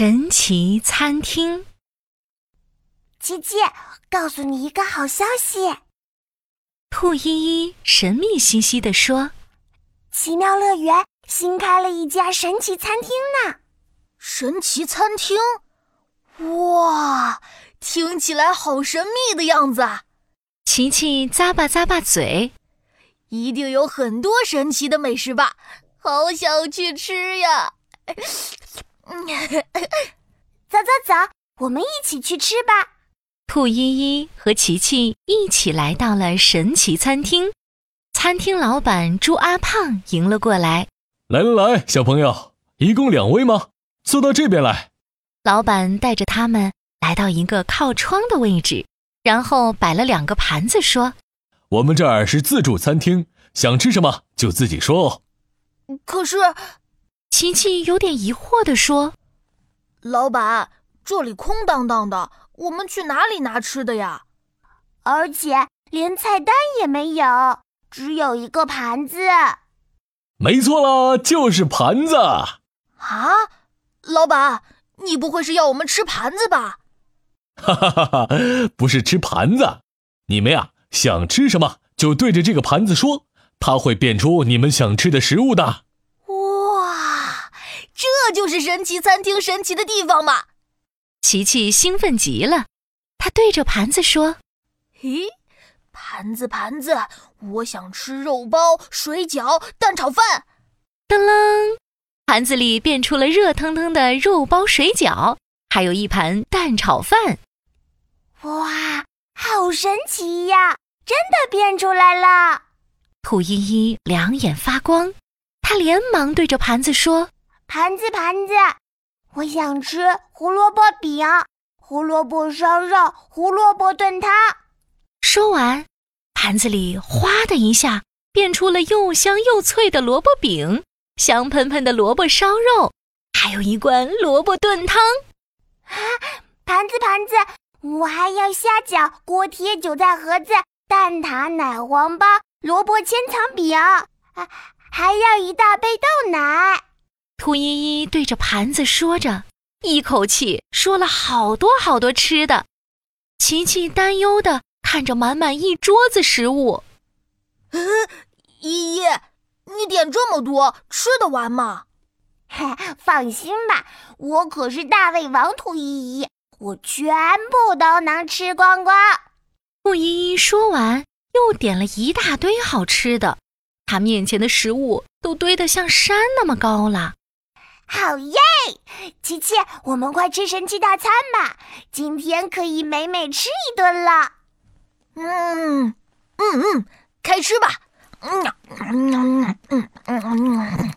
神奇餐厅。琪琪，告诉你一个好消息。兔依依神秘兮兮地说：“奇妙乐园新开了一家神奇餐厅呢！神奇餐厅，哇，听起来好神秘的样子啊！”琪琪咂巴咂巴嘴，一定有很多神奇的美食吧？好想去吃呀！走走走，我们一起去吃吧。兔依依和琪琪一起来到了神奇餐厅，餐厅老板猪阿胖迎了过来。来来来，小朋友，一共两位吗？坐到这边来。老板带着他们来到一个靠窗的位置，然后摆了两个盘子，说：“我们这儿是自助餐厅，想吃什么就自己说哦。”可是。琪琪有点疑惑地说：“老板，这里空荡荡的，我们去哪里拿吃的呀？而且连菜单也没有，只有一个盘子。”“没错啦，就是盘子。”“啊，老板，你不会是要我们吃盘子吧？”“哈哈哈哈，不是吃盘子，你们呀想吃什么就对着这个盘子说，它会变出你们想吃的食物的。”这就是神奇餐厅神奇的地方嘛！琪琪兴奋极了，他对着盘子说：“咦，盘子盘子，我想吃肉包、水饺、蛋炒饭。”噔楞，盘子里变出了热腾腾的肉包、水饺，还有一盘蛋炒饭。哇，好神奇呀！真的变出来了！兔依依两眼发光，他连忙对着盘子说。盘子，盘子，我想吃胡萝卜饼、胡萝卜烧肉、胡萝卜炖汤。说完，盘子里哗的一下变出了又香又脆的萝卜饼、香喷喷的萝卜烧肉，还有一罐萝卜炖汤。啊，盘子，盘子，我还要虾饺、锅贴、韭菜盒子、蛋挞、奶黄包、萝卜千层饼，啊，还要一大杯豆奶。兔依依对着盘子说着，一口气说了好多好多吃的。琪琪担忧的看着满满一桌子食物。嗯，依依，你点这么多，吃得完吗？放心吧，我可是大胃王兔依依，我全部都能吃光光。兔依依说完，又点了一大堆好吃的，她面前的食物都堆得像山那么高了。好耶！琪琪，我们快吃神奇大餐吧！今天可以美美吃一顿了。嗯嗯嗯，开吃吧！嗯嗯嗯嗯嗯。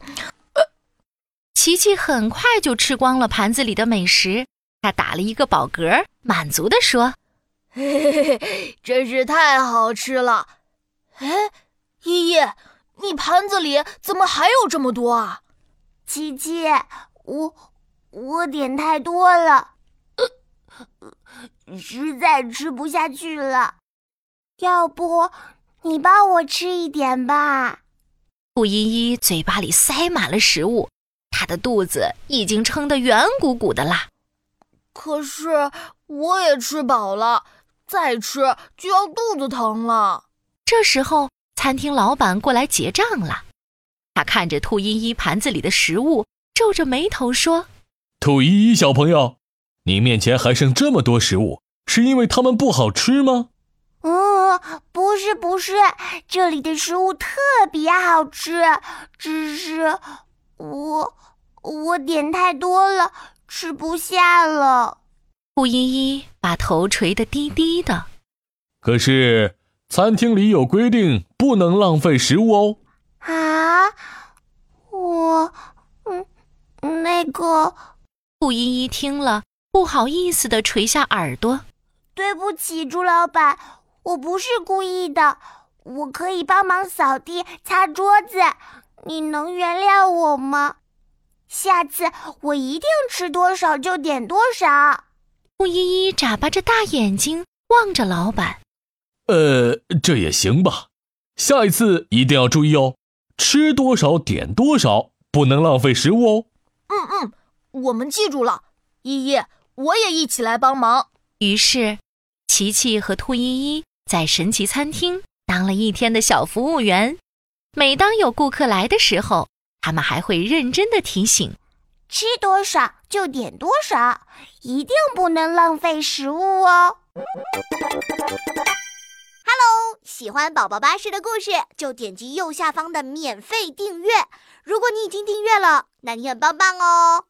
琪琪很快就吃光了盘子里的美食，他打了一个饱嗝，满足地说：“嘿嘿嘿，真是太好吃了！”哎，依依，你盘子里怎么还有这么多啊？琪琪，我我点太多了，实在吃不下去了。要不你帮我吃一点吧？顾依依嘴巴里塞满了食物，她的肚子已经撑得圆鼓鼓的啦。可是我也吃饱了，再吃就要肚子疼了。这时候，餐厅老板过来结账了。他看着兔依依盘子里的食物，皱着眉头说：“兔依依小朋友，你面前还剩这么多食物，是因为它们不好吃吗？”“嗯，不是，不是，这里的食物特别好吃，只是我我点太多了，吃不下了。”兔依依把头垂得低低的。可是餐厅里有规定，不能浪费食物哦。啊，我，嗯，那个，顾依依听了，不好意思的垂下耳朵。对不起，朱老板，我不是故意的，我可以帮忙扫地、擦桌子，你能原谅我吗？下次我一定吃多少就点多少。顾依依眨巴着大眼睛望着老板。呃，这也行吧，下一次一定要注意哦。吃多少点多少，不能浪费食物哦。嗯嗯，我们记住了。依依，我也一起来帮忙。于是，琪琪和兔依依在神奇餐厅当了一天的小服务员。每当有顾客来的时候，他们还会认真的提醒：吃多少就点多少，一定不能浪费食物哦。Hello，喜欢宝宝巴士的故事，就点击右下方的免费订阅。如果你已经订阅了，那你很棒棒哦。